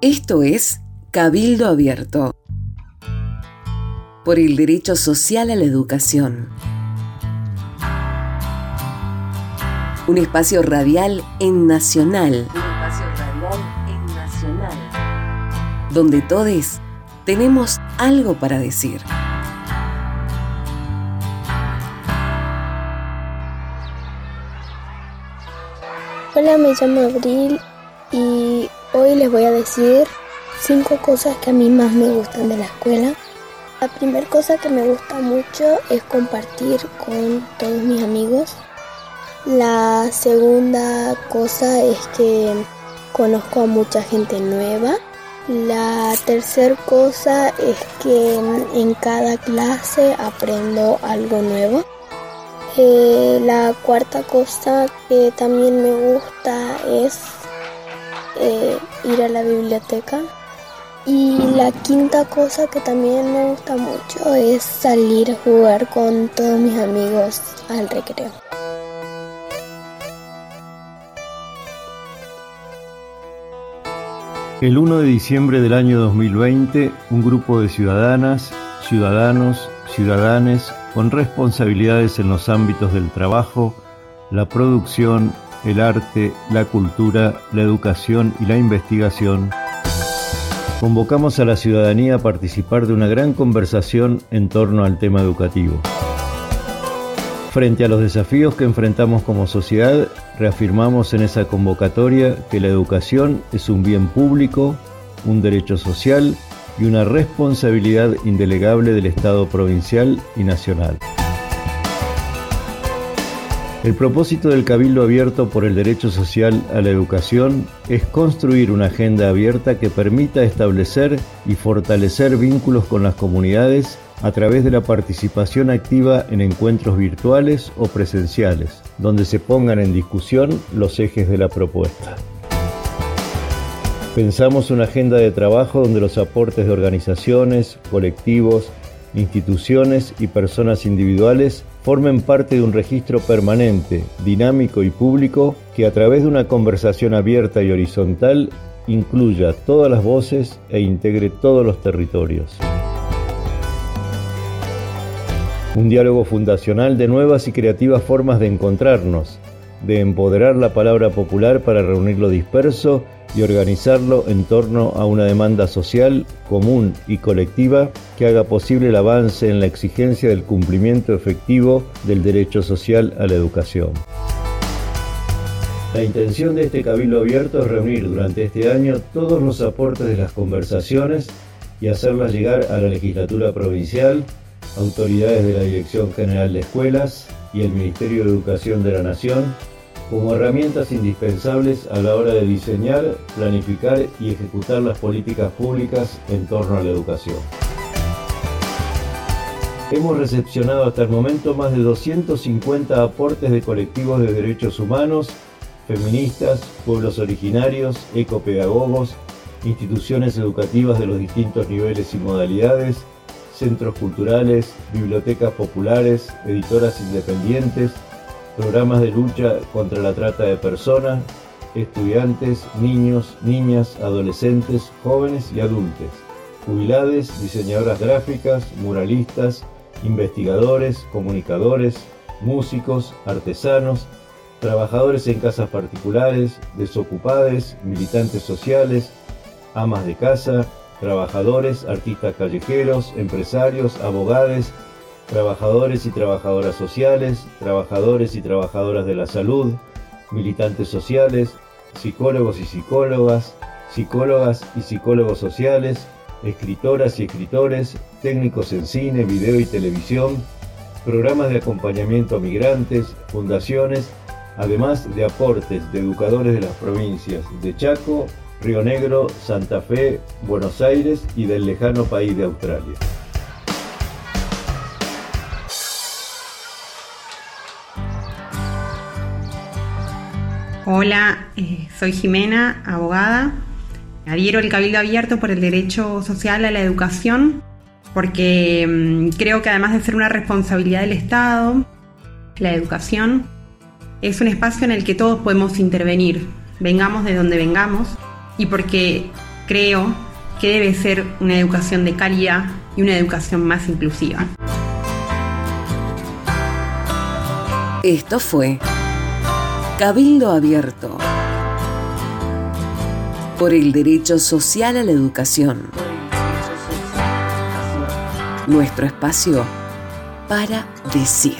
Esto es Cabildo Abierto por el derecho social a la educación. Un espacio radial en Nacional. Un espacio radial en Nacional. Donde todos tenemos algo para decir. Hola, me llamo Abril y hoy les voy a decir cinco cosas que a mí más me gustan de la escuela. La primera cosa que me gusta mucho es compartir con todos mis amigos. La segunda cosa es que conozco a mucha gente nueva. La tercera cosa es que en cada clase aprendo algo nuevo. Eh, la cuarta cosa que también me gusta es eh, ir a la biblioteca. Y la quinta cosa que también me gusta mucho es salir a jugar con todos mis amigos al recreo. El 1 de diciembre del año 2020, un grupo de ciudadanas, ciudadanos, ciudadanes con responsabilidades en los ámbitos del trabajo, la producción, el arte, la cultura, la educación y la investigación, convocamos a la ciudadanía a participar de una gran conversación en torno al tema educativo. Frente a los desafíos que enfrentamos como sociedad, reafirmamos en esa convocatoria que la educación es un bien público, un derecho social y una responsabilidad indelegable del Estado provincial y nacional. El propósito del Cabildo Abierto por el Derecho Social a la Educación es construir una agenda abierta que permita establecer y fortalecer vínculos con las comunidades a través de la participación activa en encuentros virtuales o presenciales, donde se pongan en discusión los ejes de la propuesta. Pensamos una agenda de trabajo donde los aportes de organizaciones, colectivos, instituciones y personas individuales formen parte de un registro permanente, dinámico y público que a través de una conversación abierta y horizontal incluya todas las voces e integre todos los territorios. Un diálogo fundacional de nuevas y creativas formas de encontrarnos, de empoderar la palabra popular para reunir lo disperso y organizarlo en torno a una demanda social común y colectiva que haga posible el avance en la exigencia del cumplimiento efectivo del derecho social a la educación. La intención de este cabildo abierto es reunir durante este año todos los aportes de las conversaciones y hacerlas llegar a la legislatura provincial, autoridades de la Dirección General de Escuelas y el Ministerio de Educación de la Nación como herramientas indispensables a la hora de diseñar, planificar y ejecutar las políticas públicas en torno a la educación. Hemos recepcionado hasta el momento más de 250 aportes de colectivos de derechos humanos, feministas, pueblos originarios, ecopedagogos, instituciones educativas de los distintos niveles y modalidades, centros culturales, bibliotecas populares, editoras independientes, programas de lucha contra la trata de personas, estudiantes, niños, niñas, adolescentes, jóvenes y adultos, jubilades, diseñadoras gráficas, muralistas, investigadores, comunicadores, músicos, artesanos, trabajadores en casas particulares, desocupados, militantes sociales, amas de casa, trabajadores, artistas callejeros, empresarios, abogados, trabajadores y trabajadoras sociales, trabajadores y trabajadoras de la salud, militantes sociales, psicólogos y psicólogas, psicólogas y psicólogos sociales, escritoras y escritores, técnicos en cine, video y televisión, programas de acompañamiento a migrantes, fundaciones, además de aportes de educadores de las provincias de Chaco, Río Negro, Santa Fe, Buenos Aires y del lejano país de Australia. Hola, eh, soy Jimena, abogada. Adhiero el Cabildo Abierto por el derecho social a la educación, porque mm, creo que además de ser una responsabilidad del Estado, la educación es un espacio en el que todos podemos intervenir, vengamos de donde vengamos, y porque creo que debe ser una educación de calidad y una educación más inclusiva. Esto fue Cabildo Abierto por el derecho social a la educación. Nuestro espacio para decir.